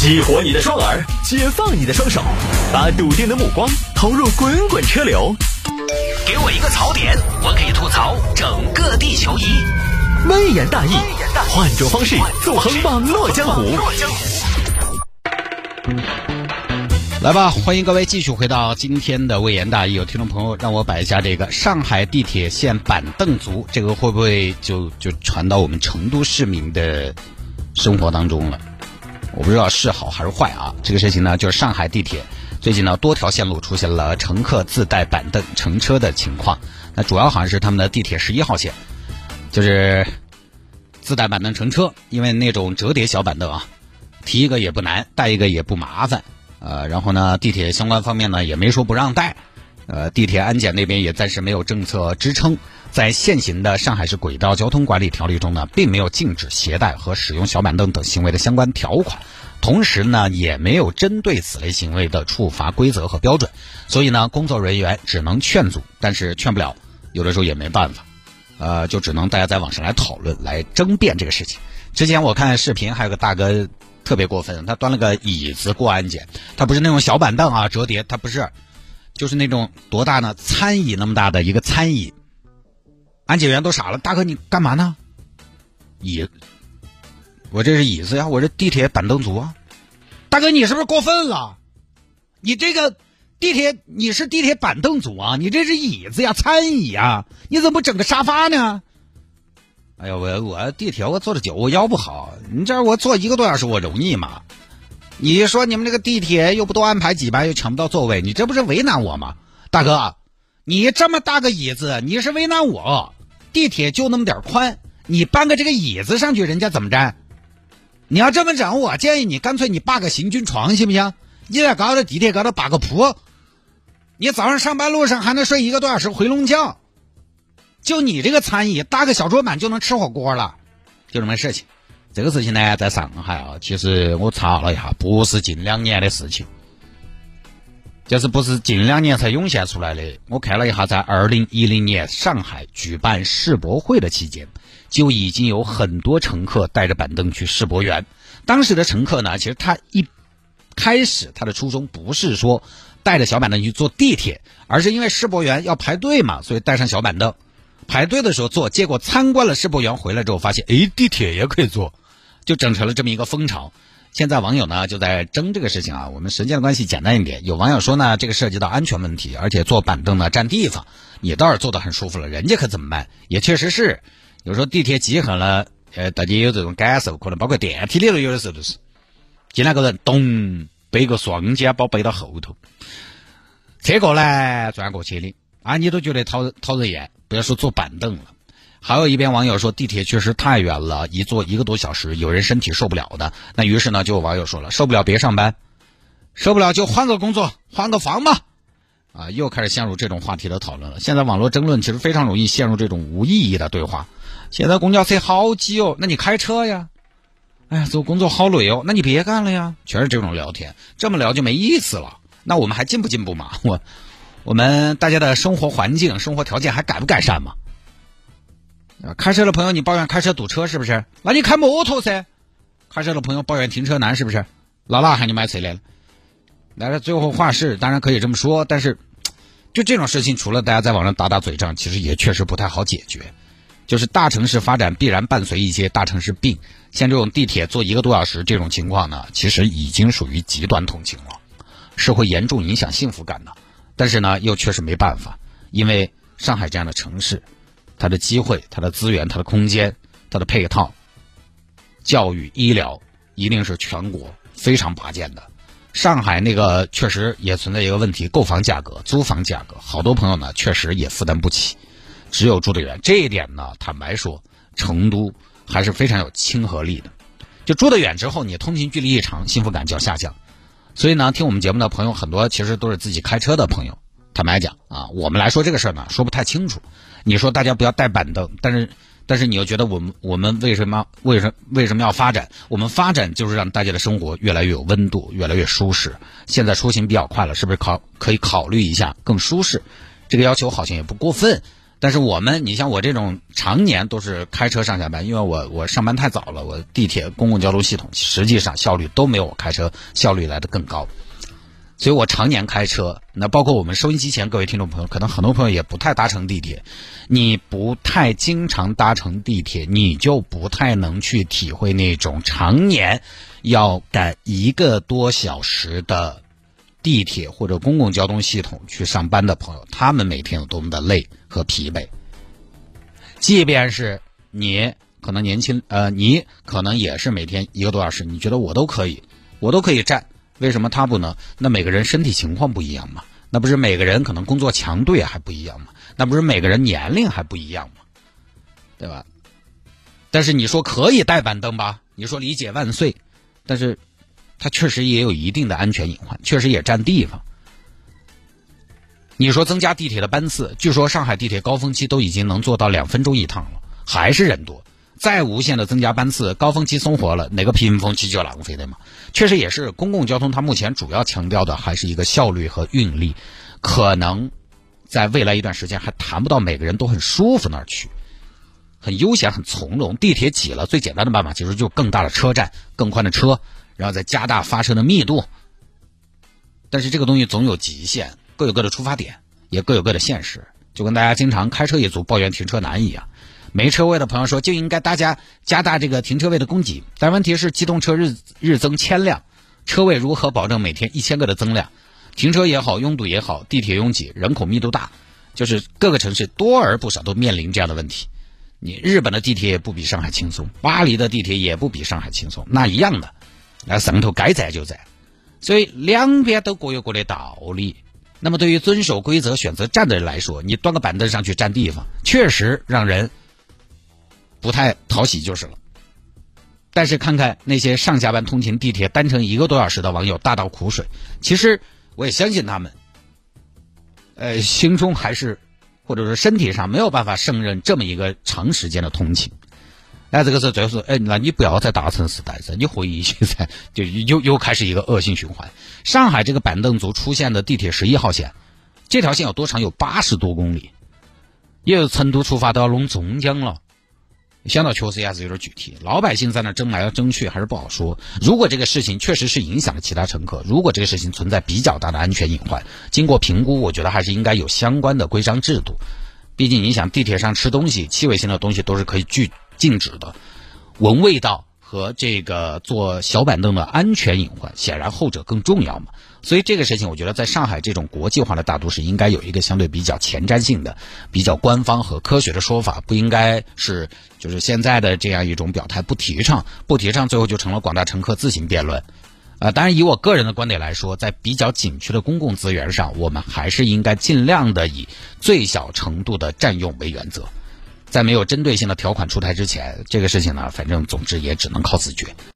激活你的双耳，解放你的双手，把笃定的目光投入滚滚车流。给我一个槽点，我可以吐槽整个地球仪。微言大义，换种方式纵横网络江湖。来吧，欢迎各位继续回到今天的微言大义。有听众朋友让我摆一下这个上海地铁线板凳族，这个会不会就就传到我们成都市民的生活当中了？我不知道是好还是坏啊。这个事情呢，就是上海地铁最近呢多条线路出现了乘客自带板凳乘车的情况。那主要好像是他们的地铁十一号线，就是自带板凳乘车，因为那种折叠小板凳啊，提一个也不难，带一个也不麻烦。呃，然后呢，地铁相关方面呢也没说不让带，呃，地铁安检那边也暂时没有政策支撑，在现行的上海市轨道交通管理条例中呢，并没有禁止携带和使用小板凳等行为的相关条款，同时呢，也没有针对此类行为的处罚规则和标准，所以呢，工作人员只能劝阻，但是劝不了，有的时候也没办法，呃，就只能大家在网上来讨论、来争辩这个事情。之前我看视频，还有个大哥。特别过分，他端了个椅子过安检，他不是那种小板凳啊，折叠，他不是，就是那种多大呢？餐椅那么大的一个餐椅。安检员都傻了，大哥你干嘛呢？椅，我这是椅子呀，我这地铁板凳族啊。大哥你是不是过分了？你这个地铁你是地铁板凳族啊？你这是椅子呀，餐椅呀，你怎么不整个沙发呢？哎呀，我我地铁我坐的久，我腰不好。你这我坐一个多小时，我容易吗？你说你们这个地铁又不多安排几班，又抢不到座位，你这不是为难我吗？大哥，你这么大个椅子，你是为难我。地铁就那么点宽，你搬个这个椅子上去，人家怎么着？你要这么整，我建议你干脆你霸个行军床行不行？你在高头地铁高头扒个铺，你早上上班路上还能睡一个多小时回笼觉。就你这个餐椅搭个小桌板就能吃火锅了，就这么事情。这个事情呢，在上海啊，其实我查了一下，不是近两年的事情，就是不是近两年才涌现出来的。我看了一下，在二零一零年上海举办世博会的期间，就已经有很多乘客带着板凳去世博园。当时的乘客呢，其实他一开始他的初衷不是说带着小板凳去坐地铁，而是因为世博园要排队嘛，所以带上小板凳。排队的时候坐，结果参观了世博园回来之后，发现哎，地铁也可以坐，就整成了这么一个风潮。现在网友呢就在争这个事情啊。我们时间的关系简单一点，有网友说呢，这个涉及到安全问题，而且坐板凳呢占地方，你倒是坐得很舒服了，人家可怎么办？也确实是，有时候地铁挤很了，呃，大家有这种感受，可能包括电梯里头有的时候都是，进来个人咚背个双肩包背到后头，车过来转过去的，啊，你都觉得讨讨人厌。不要说坐板凳了，还有一边网友说地铁确实太远了，一坐一个多小时，有人身体受不了的。那于是呢，就有网友说了，受不了别上班，受不了就换个工作，换个房吧。啊，又开始陷入这种话题的讨论了。现在网络争论其实非常容易陷入这种无意义的对话。现在公交车好挤哦，那你开车呀？哎呀，做工作好累哦，那你别干了呀。全是这种聊天，这么聊就没意思了。那我们还进不进步嘛？我。我们大家的生活环境、生活条件还改不改善嘛啊？开车的朋友，你抱怨开车堵车是不是？那你开摩托噻。开车的朋友抱怨停车难是不是？老大喊你买车来了？来了，最后话是，当然可以这么说，但是就这种事情，除了大家在网上打打嘴仗，其实也确实不太好解决。就是大城市发展必然伴随一些大城市病，像这种地铁坐一个多小时这种情况呢，其实已经属于极端同情了，是会严重影响幸福感的。但是呢，又确实没办法，因为上海这样的城市，它的机会、它的资源、它的空间、它的配套、教育、医疗，一定是全国非常拔尖的。上海那个确实也存在一个问题：购房价格、租房价格，好多朋友呢确实也负担不起，只有住得远。这一点呢，坦白说，成都还是非常有亲和力的。就住得远之后，你通勤距离一长，幸福感就要下降。所以呢，听我们节目的朋友很多，其实都是自己开车的朋友。坦白讲啊，我们来说这个事儿呢，说不太清楚。你说大家不要带板凳，但是但是你又觉得我们我们为什么为什为什么要发展？我们发展就是让大家的生活越来越有温度，越来越舒适。现在出行比较快了，是不是考可以考虑一下更舒适？这个要求好像也不过分。但是我们，你像我这种常年都是开车上下班，因为我我上班太早了，我地铁公共交通系统实际上效率都没有我开车效率来的更高，所以我常年开车。那包括我们收音机前各位听众朋友，可能很多朋友也不太搭乘地铁，你不太经常搭乘地铁，你就不太能去体会那种常年要赶一个多小时的。地铁或者公共交通系统去上班的朋友，他们每天有多么的累和疲惫。即便是你可能年轻，呃，你可能也是每天一个多小时，你觉得我都可以，我都可以站，为什么他不能？那每个人身体情况不一样嘛，那不是每个人可能工作强度也还不一样嘛，那不是每个人年龄还不一样嘛，对吧？但是你说可以带板凳吧？你说理解万岁，但是。它确实也有一定的安全隐患，确实也占地方。你说增加地铁的班次，据说上海地铁高峰期都已经能做到两分钟一趟了，还是人多。再无限的增加班次，高峰期松活了，哪个平峰期就浪费的嘛？确实也是，公共交通它目前主要强调的还是一个效率和运力，可能在未来一段时间还谈不到每个人都很舒服那儿去，很悠闲、很从容。地铁挤了，最简单的办法其实就更大的车站、更宽的车。然后再加大发车的密度，但是这个东西总有极限，各有各的出发点，也各有各的现实。就跟大家经常开车一族抱怨停车难一样，没车位的朋友说就应该大家加大这个停车位的供给。但问题是，机动车日日增千辆，车位如何保证每天一千个的增量？停车也好，拥堵也好，地铁拥挤，人口密度大，就是各个城市多而不少都面临这样的问题。你日本的地铁也不比上海轻松，巴黎的地铁也不比上海轻松，那一样的。那上头该在就在，所以两边都各有各的道理。那么对于遵守规则、选择站的人来说，你端个板凳上去占地方，确实让人不太讨喜就是了。但是看看那些上下班通勤地铁单程一个多小时的网友大倒苦水，其实我也相信他们，呃，心中还是或者说身体上没有办法胜任这么一个长时间的通勤。那这个时候最后说，哎，那你不要在大城市待着，你回去噻，就又又开始一个恶性循环。上海这个板凳族出现的地铁十一号线，这条线有多长？有八十多公里，也有成都出发都要弄中江了。想到确实还是有点具体，老百姓在那争来争去还是不好说。如果这个事情确实是影响了其他乘客，如果这个事情存在比较大的安全隐患，经过评估，我觉得还是应该有相关的规章制度。毕竟你想，地铁上吃东西，气味性的东西都是可以拒。禁止的闻味道和这个坐小板凳的安全隐患，显然后者更重要嘛。所以这个事情，我觉得在上海这种国际化的大都市，应该有一个相对比较前瞻性的、比较官方和科学的说法，不应该是就是现在的这样一种表态，不提倡，不提倡，最后就成了广大乘客自行辩论。啊，当然以我个人的观点来说，在比较紧缺的公共资源上，我们还是应该尽量的以最小程度的占用为原则。在没有针对性的条款出台之前，这个事情呢，反正总之也只能靠自觉。